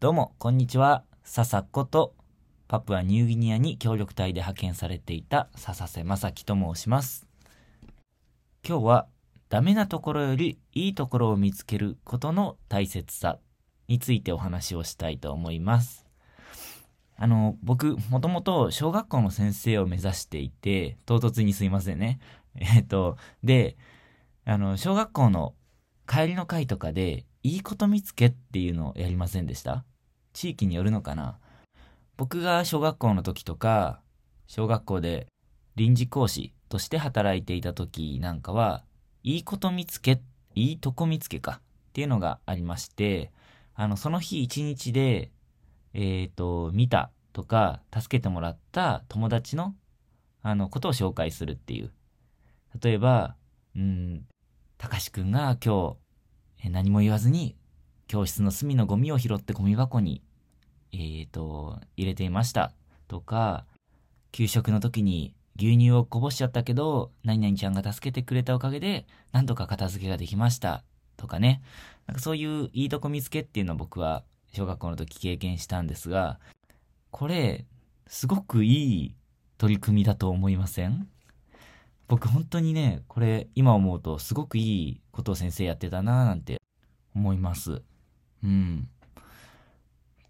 どうも、こんにちは。笹子と、パプアニューギニアに協力隊で派遣されていた笹瀬正樹と申します。今日は、ダメなところよりいいところを見つけることの大切さについてお話をしたいと思います。あの、僕、もともと小学校の先生を目指していて、唐突にすいませんね。えっと、で、あの、小学校の帰りの会とかで、いいこと見つけっていうのをやりませんでした？地域によるのかな僕が小学校の時とか、小学校で臨時講師として働いていた時なんかは、いいこと見つけ、いいとこ見つけかっていうのがありまして、あの、その日一日で、えっ、と、見たとか、助けてもらった友達の、あの、ことを紹介するっていう。例えば、うん、たかしくんが今日、何も言わずに、教室の隅のゴミを拾ってゴミ箱に、えーと、入れていました。とか、給食の時に牛乳をこぼしちゃったけど、何々ちゃんが助けてくれたおかげで、なんとか片付けができました。とかね。なんかそういういいとこ見つけっていうのを僕は小学校の時経験したんですが、これ、すごくいい取り組みだと思いません？僕本当にね、これ今思うとすごくいいことを先生やってたなぁなんて思います。うん。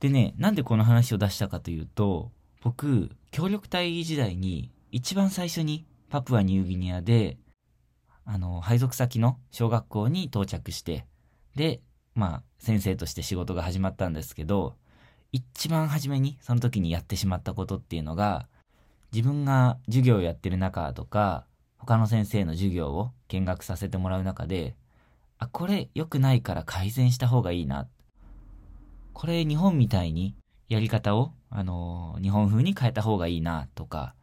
でね、なんでこの話を出したかというと、僕、協力隊時代に一番最初にパプアニューギニアで、あの、配属先の小学校に到着して、で、まあ、先生として仕事が始まったんですけど、一番初めにその時にやってしまったことっていうのが、自分が授業をやってる中とか、他の先生の授業を見学させてもらう中で、あ、これ良くないから改善した方がいいなっ。これ日本みたいにやり方を、あのー日本風に変えた方がいいなとか、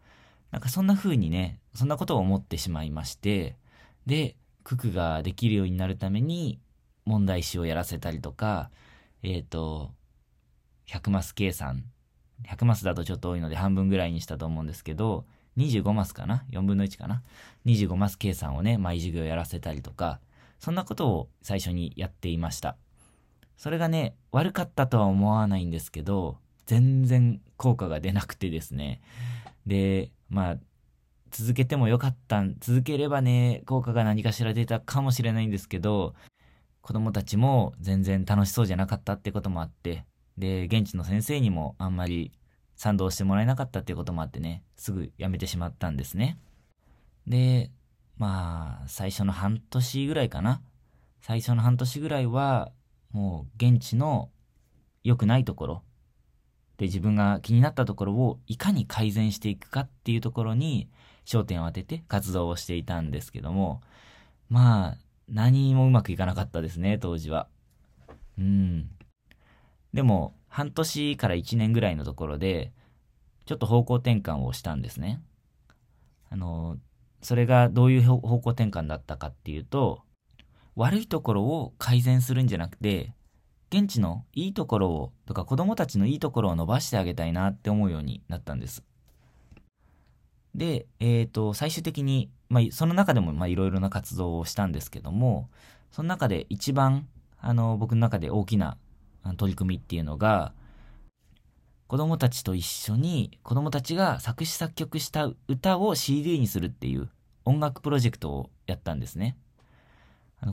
なんかそんな風にね、そんなことを思ってしまいまして、で、九九ができるようになるために問題集をやらせたりとか、えっ、と、100マス計算。100マスだとちょっと多いので半分ぐらいにしたと思うんですけど、25マスかな ?4 分の1かな ?25 マス計算をね、毎授業やらせたりとか、そんなことを最初にやっていました。それがね、悪かったとは思わないんですけど、全然効果が出なくてですね。で、まあ、続けてもよかったん、続ければね、効果が何かしら出たかもしれないんですけど、子供たちも全然楽しそうじゃなかったってこともあって、で、現地の先生にもあんまり賛同してもらえなかったっていうこともあってね、すぐ辞めてしまったんですね。で、まあ、最初の半年ぐらいかな。最初の半年ぐらいは、もう現地の良くないところ、で自分が気になったところをいかに改善していくかっていうところに焦点を当てて活動をしていたんですけども、まあ、何もうまくいかなかったですね、当時は。うん。でも、半年から1年ぐらいのところで、ちょっと方向転換をしたんですね。あの、それがどういう方方向転換だったかっていうと、悪いところを改善するんじゃなくて、現地のいいところを、とか子供たちのいいところを伸ばしてあげたいなって思うようになったんです。で、えっ、と、最終的に、まあ、その中でも、まあ、いろいろな活動をしたんですけども、その中で一番、あの、僕の中で大きなあの取り組みっていうのが、子供たちと一緒に子供たちが作詞作曲した歌を CD にするっていう音楽プロジェクトをやったんですね。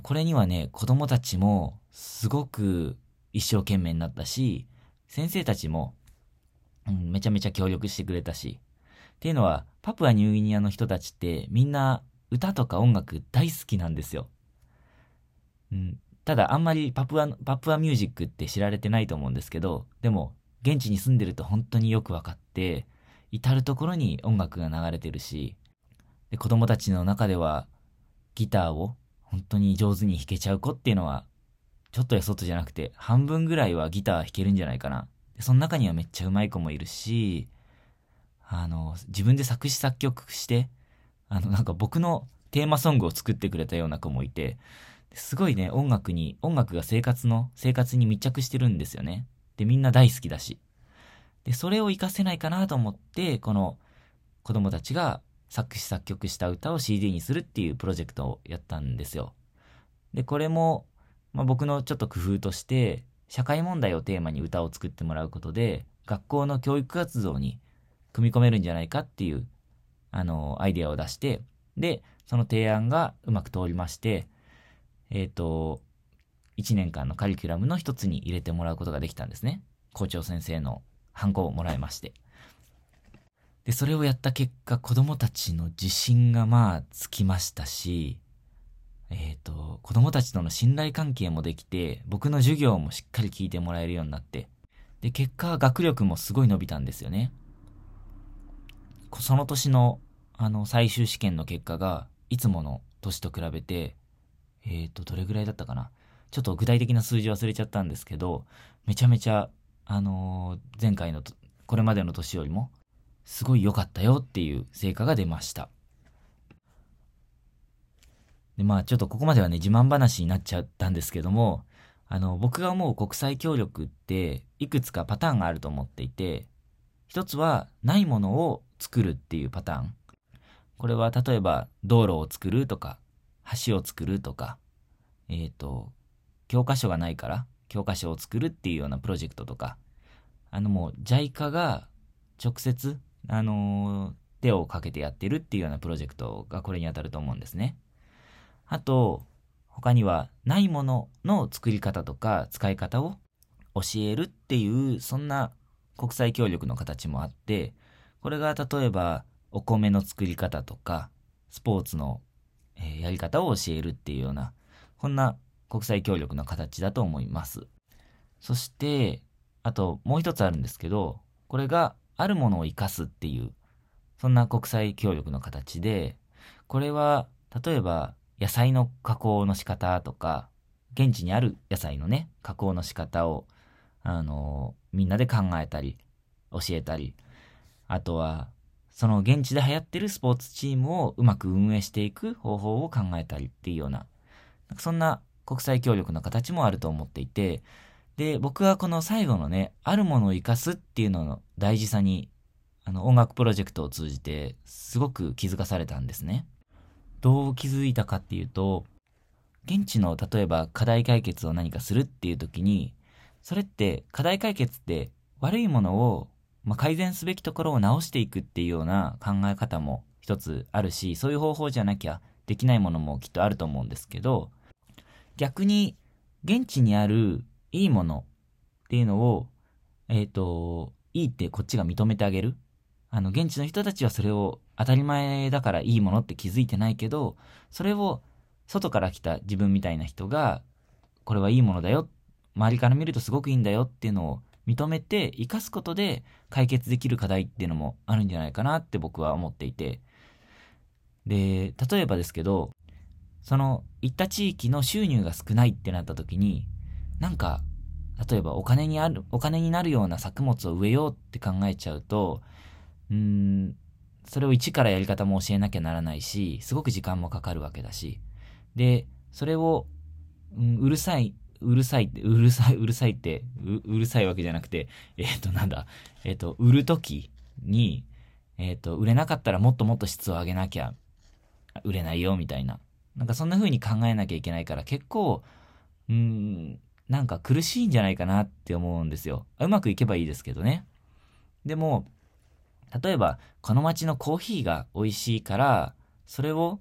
これにはね、子供たちもすごく一生懸命になったし、先生たちも、うん、めちゃめちゃ協力してくれたし。っていうのは、パプアニューギニアの人たちってみんな歌とか音楽大好きなんですよ。うん、ただあんまりパプア、パプアミュージックって知られてないと思うんですけど、でも現地に住んでると本当によくわかって、至るところに音楽が流れてるし、で子供たちの中ではギターを本当に上手に弾けちゃう子っていうのは、ちょっとやそっとじゃなくて、半分ぐらいはギター弾けるんじゃないかな。でその中にはめっちゃ上手い子もいるし、あの、自分で作詞作曲して、あの、なんか僕のテーマソングを作ってくれたような子もいて、すごいね、音楽に、音楽が生活の、生活に密着してるんですよね。で、みんな大好きだし。で、それを活かせないかなと思って、この子供たちが作詞作曲した歌を CD にするっていうプロジェクトをやったんですよ。で、これも、まあ、僕のちょっと工夫として、社会問題をテーマに歌を作ってもらうことで、学校の教育活動に組み込めるんじゃないかっていう、あの、アイデアを出して、で、その提案がうまく通りまして、えっ、ー、と、1年間のカリキュラムの一つに入れてもらうことができたんですね。校長先生のハンコをもらいまして。で、それをやった結果、子供たちの自信がまあつきましたし、えっ、ー、と、子供たちとの信頼関係もできて、僕の授業もしっかり聞いてもらえるようになって、で、結果、学力もすごい伸びたんですよね。その年の、あの、最終試験の結果が、いつもの年と比べて、えっ、ー、と、どれぐらいだったかな。ちょっと具体的な数字忘れちゃったんですけど、めちゃめちゃ、あのー、前回の、これまでの年よりも、すごい良かったよっていう成果が出ました。で、まあちょっとここまではね、自慢話になっちゃったんですけども、あの、僕が思う国際協力って、いくつかパターンがあると思っていて、一つは、ないものを作るっていうパターン。これは例えば、道路を作るとか、橋を作るとか、えっ、ー、と、教科書がないから、教科書を作るっていうようなプロジェクトとか、あのもう JICA が直接あのー、手をかけてやってるっていうようなプロジェクトがこれに当たると思うんですね。あと、他にはないものの作り方とか使い方を教えるっていう、そんな国際協力の形もあって、これが例えばお米の作り方とか、スポーツの、え、やり方を教えるっていうような、こんな国際協力の形だと思います。そして、あともう一つあるんですけど、これがあるものを生かすっていう、そんな国際協力の形で、これは、例えば、野菜の加工の仕方とか、現地にある野菜のね、加工の仕方を、あの、みんなで考えたり、教えたり、あとは、その現地で流行ってるスポーツチームをうまく運営していく方法を考えたりっていうような、そんな国際協力の形もあると思っていて、で、僕はこの最後のね、あるものを生かすっていうのの大事さに、あの、音楽プロジェクトを通じて、すごく気づかされたんですね。どう気づいたかっていうと、現地の例えば課題解決を何かするっていう時に、それって課題解決って悪いものを、まあ、改善すべきところを直していくっていうような考え方も一つあるし、そういう方法じゃなきゃできないものもきっとあると思うんですけど、逆に現地にあるいいものっていうのを、えっ、ー、と、いいってこっちが認めてあげる。あの、現地の人たちはそれを当たり前だからいいものって気づいてないけど、それを外から来た自分みたいな人が、これはいいものだよ。周りから見るとすごくいいんだよっていうのを認めて生かすことで解決できる課題っていうのもあるんじゃないかなって僕は思っていて。で、例えばですけど、その行った地域の収入が少ないってなった時に、なんか、例えばお金にある、お金になるような作物を植えようって考えちゃうと、うん、それを一からやり方も教えなきゃならないし、すごく時間もかかるわけだし。で、それを、うん、うるさい、うるさいって、うるさい、うるさいって、うるさいわけじゃなくて、えっ、ー、と、なんだ、えっ、ー、と、売るときに、えっ、ー、と、売れなかったらもっともっと質を上げなきゃ、売れないよ、みたいな。なんかそんな風に考えなきゃいけないから、結構、うん、なんか苦しいんじゃないかなって思うんですよ。うまくいけばいいですけどね。でも、例えば、この街のコーヒーが美味しいから、それを、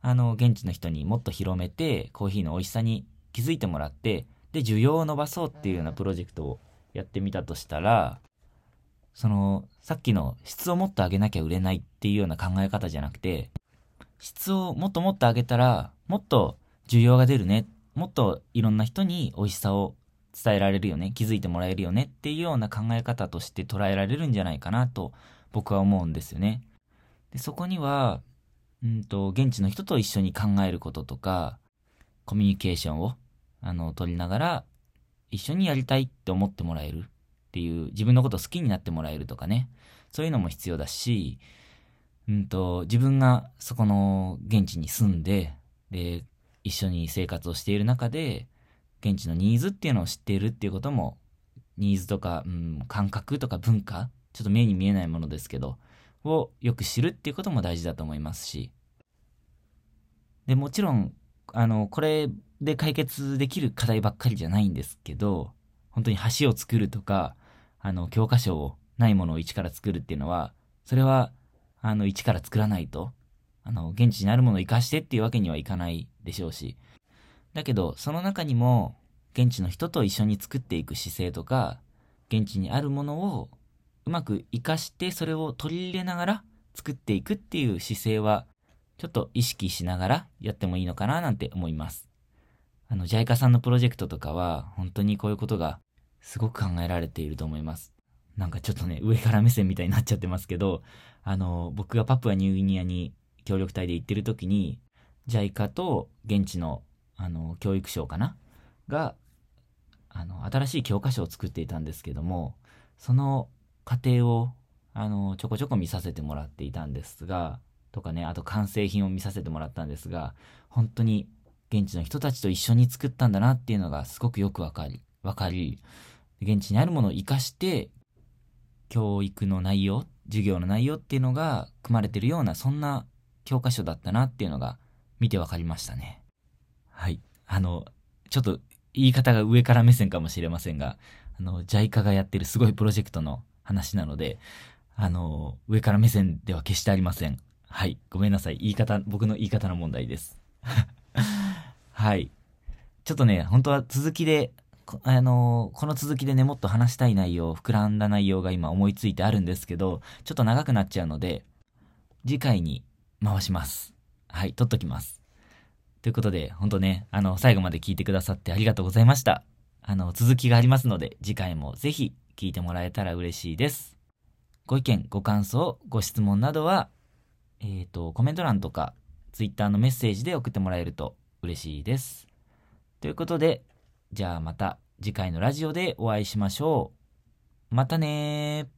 あの、現地の人にもっと広めて、コーヒーの美味しさに気づいてもらって、で、需要を伸ばそうっていうようなプロジェクトをやってみたとしたら、その、さっきの質をもっと上げなきゃ売れないっていうような考え方じゃなくて、質をもっともっと上げたら、もっと需要が出るねっもっといろんな人に美味しさを伝えられるよね、気づいてもらえるよねっていうような考え方として捉えられるんじゃないかなと僕は思うんですよね。でそこには、うんと、現地の人と一緒に考えることとか、コミュニケーションを、あの、取りながら、一緒にやりたいって思ってもらえるっていう、自分のことを好きになってもらえるとかね、そういうのも必要だし、うんと、自分がそこの現地に住んで、で、一緒に生活をしている中で、現地のニーズっていうのを知っているっていうことも、ニーズとか、うん、感覚とか文化、ちょっと目に見えないものですけど、をよく知るっていうことも大事だと思いますし。で、もちろん、あの、これで解決できる課題ばっかりじゃないんですけど、本当に橋を作るとか、あの、教科書を、ないものを一から作るっていうのは、それは、あの、一から作らないと、あの、現地にあるものを活かしてっていうわけにはいかないでしょうし。だけど、その中にも、現地の人と一緒に作っていく姿勢とか、現地にあるものをうまく活かしてそれを取り入れながら作っていくっていう姿勢はちょっと意識しながらやってもいいのかななんて思います。あの、JICA さんのプロジェクトとかは本当にこういうことがすごく考えられていると思います。なんかちょっとね、上から目線みたいになっちゃってますけど、あの、僕がパプアニューギニアに協力隊で行ってる時に、JICA と現地の、あの、教育省かな？が、あの、新しい教科書を作っていたんですけども、その過程を、あの、ちょこちょこ見させてもらっていたんですが、とかね、あと完成品を見させてもらったんですが、本当に現地の人たちと一緒に作ったんだなっていうのがすごくよくわかり、わかり、現地にあるものを活かして、教育の内容、授業の内容っていうのが組まれてるような、そんな教科書だったなっていうのが見てわかりましたね。はい。あの、ちょっと言い方が上から目線かもしれませんが、あの、JICA がやってるすごいプロジェクトの話なので、あの、上から目線では決してありません。はい。ごめんなさい。言い方、僕の言い方の問題です。はい。ちょっとね、本当は続きで、あのこの続きでね、もっと話したい内容、膨らんだ内容が今思いついてあるんですけど、ちょっと長くなっちゃうので、次回に回します。はい、撮っときます。ということで、ほんとね、あの、最後まで聞いてくださってありがとうございました。あの、続きがありますので、次回もぜひ聞いてもらえたら嬉しいです。ご意見、ご感想、ご質問などは、えっ、ー、と、コメント欄とか、Twitter のメッセージで送ってもらえると嬉しいです。ということで、じゃあまた次回のラジオでお会いしましょう。またね。